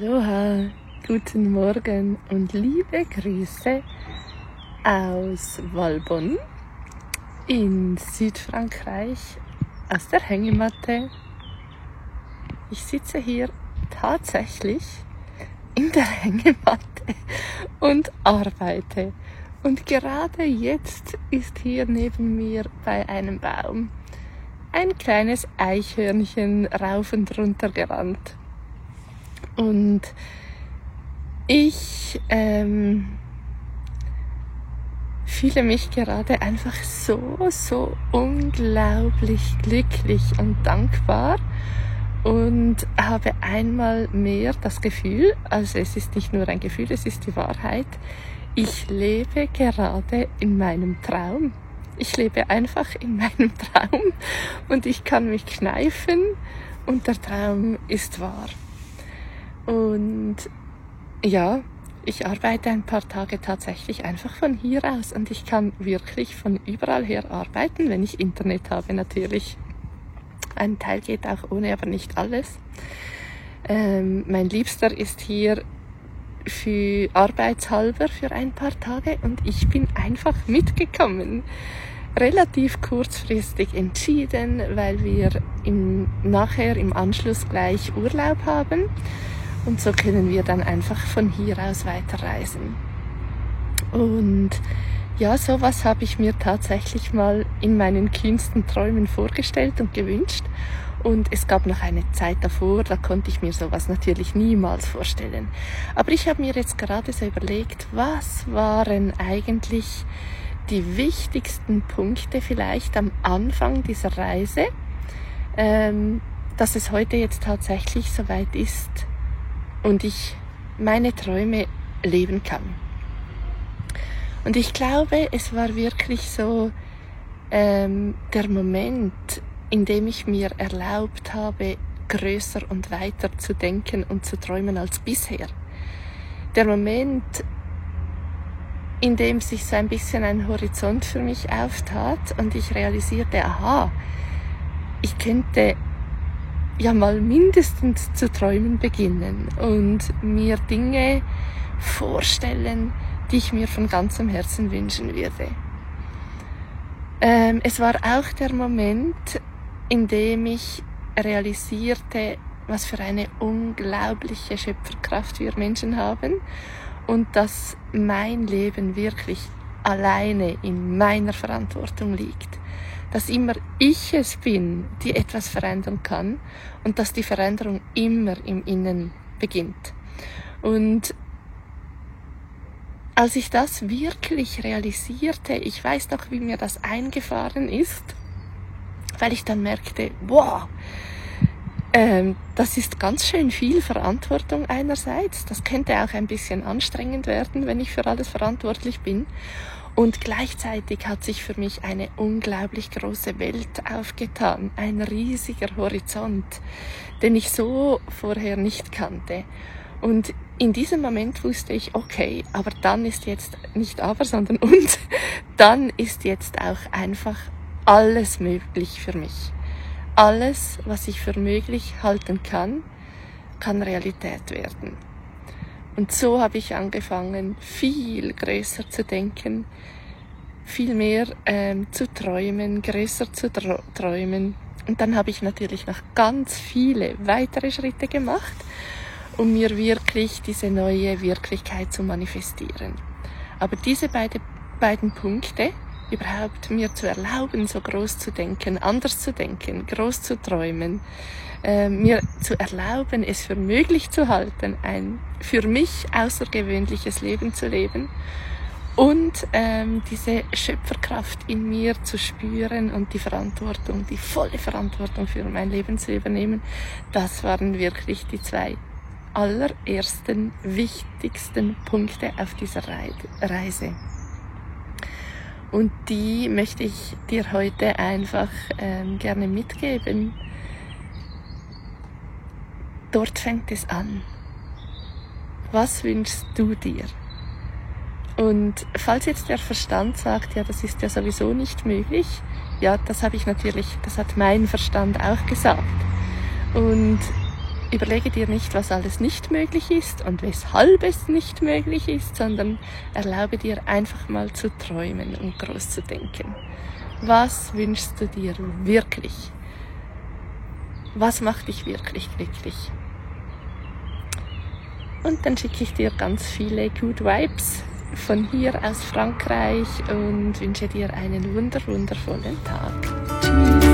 Aloha, guten Morgen und liebe Grüße aus Valbonne in Südfrankreich aus der Hängematte. Ich sitze hier tatsächlich in der Hängematte und arbeite. Und gerade jetzt ist hier neben mir bei einem Baum ein kleines Eichhörnchen rauf und runter gerannt. Und ich ähm, fühle mich gerade einfach so, so unglaublich glücklich und dankbar und habe einmal mehr das Gefühl, also es ist nicht nur ein Gefühl, es ist die Wahrheit, ich lebe gerade in meinem Traum. Ich lebe einfach in meinem Traum und ich kann mich kneifen und der Traum ist wahr. Und ja, ich arbeite ein paar Tage tatsächlich einfach von hier aus und ich kann wirklich von überall her arbeiten, wenn ich Internet habe natürlich. Ein Teil geht auch ohne, aber nicht alles. Ähm, mein Liebster ist hier für arbeitshalber für ein paar Tage und ich bin einfach mitgekommen. Relativ kurzfristig entschieden, weil wir im, nachher im Anschluss gleich Urlaub haben und so können wir dann einfach von hier aus weiterreisen. Und ja, sowas habe ich mir tatsächlich mal in meinen kühnsten Träumen vorgestellt und gewünscht. Und es gab noch eine Zeit davor, da konnte ich mir sowas natürlich niemals vorstellen. Aber ich habe mir jetzt gerade so überlegt, was waren eigentlich die wichtigsten Punkte vielleicht am Anfang dieser Reise, ähm, dass es heute jetzt tatsächlich soweit ist, und ich meine Träume leben kann. Und ich glaube, es war wirklich so ähm, der Moment, in dem ich mir erlaubt habe, größer und weiter zu denken und zu träumen als bisher. Der Moment, in dem sich so ein bisschen ein Horizont für mich auftat und ich realisierte, aha, ich könnte ja mal mindestens zu träumen beginnen und mir Dinge vorstellen, die ich mir von ganzem Herzen wünschen würde. Ähm, es war auch der Moment, in dem ich realisierte, was für eine unglaubliche Schöpferkraft wir Menschen haben und dass mein Leben wirklich alleine in meiner Verantwortung liegt dass immer ich es bin, die etwas verändern kann und dass die Veränderung immer im Innen beginnt. Und als ich das wirklich realisierte, ich weiß noch, wie mir das eingefahren ist, weil ich dann merkte, wow, ähm, das ist ganz schön viel Verantwortung einerseits. Das könnte auch ein bisschen anstrengend werden, wenn ich für alles verantwortlich bin. Und gleichzeitig hat sich für mich eine unglaublich große Welt aufgetan, ein riesiger Horizont, den ich so vorher nicht kannte. Und in diesem Moment wusste ich, okay, aber dann ist jetzt nicht aber, sondern und, dann ist jetzt auch einfach alles möglich für mich. Alles, was ich für möglich halten kann, kann Realität werden. Und so habe ich angefangen, viel größer zu denken, viel mehr ähm, zu träumen, größer zu träumen. Und dann habe ich natürlich noch ganz viele weitere Schritte gemacht, um mir wirklich diese neue Wirklichkeit zu manifestieren. Aber diese beide, beiden Punkte, überhaupt mir zu erlauben, so groß zu denken, anders zu denken, groß zu träumen, äh, mir zu erlauben, es für möglich zu halten, ein für mich außergewöhnliches Leben zu leben und ähm, diese Schöpferkraft in mir zu spüren und die Verantwortung, die volle Verantwortung für mein Leben zu übernehmen, das waren wirklich die zwei allerersten, wichtigsten Punkte auf dieser Reise. Und die möchte ich dir heute einfach ähm, gerne mitgeben. Dort fängt es an. Was wünschst du dir? Und falls jetzt der Verstand sagt, ja, das ist ja sowieso nicht möglich, ja, das habe ich natürlich, das hat mein Verstand auch gesagt. Und überlege dir nicht, was alles nicht möglich ist und weshalb es nicht möglich ist, sondern erlaube dir einfach mal zu träumen und groß zu denken. Was wünschst du dir wirklich? Was macht dich wirklich glücklich? Und dann schicke ich dir ganz viele Good Vibes von hier aus Frankreich und wünsche dir einen wunder wundervollen Tag.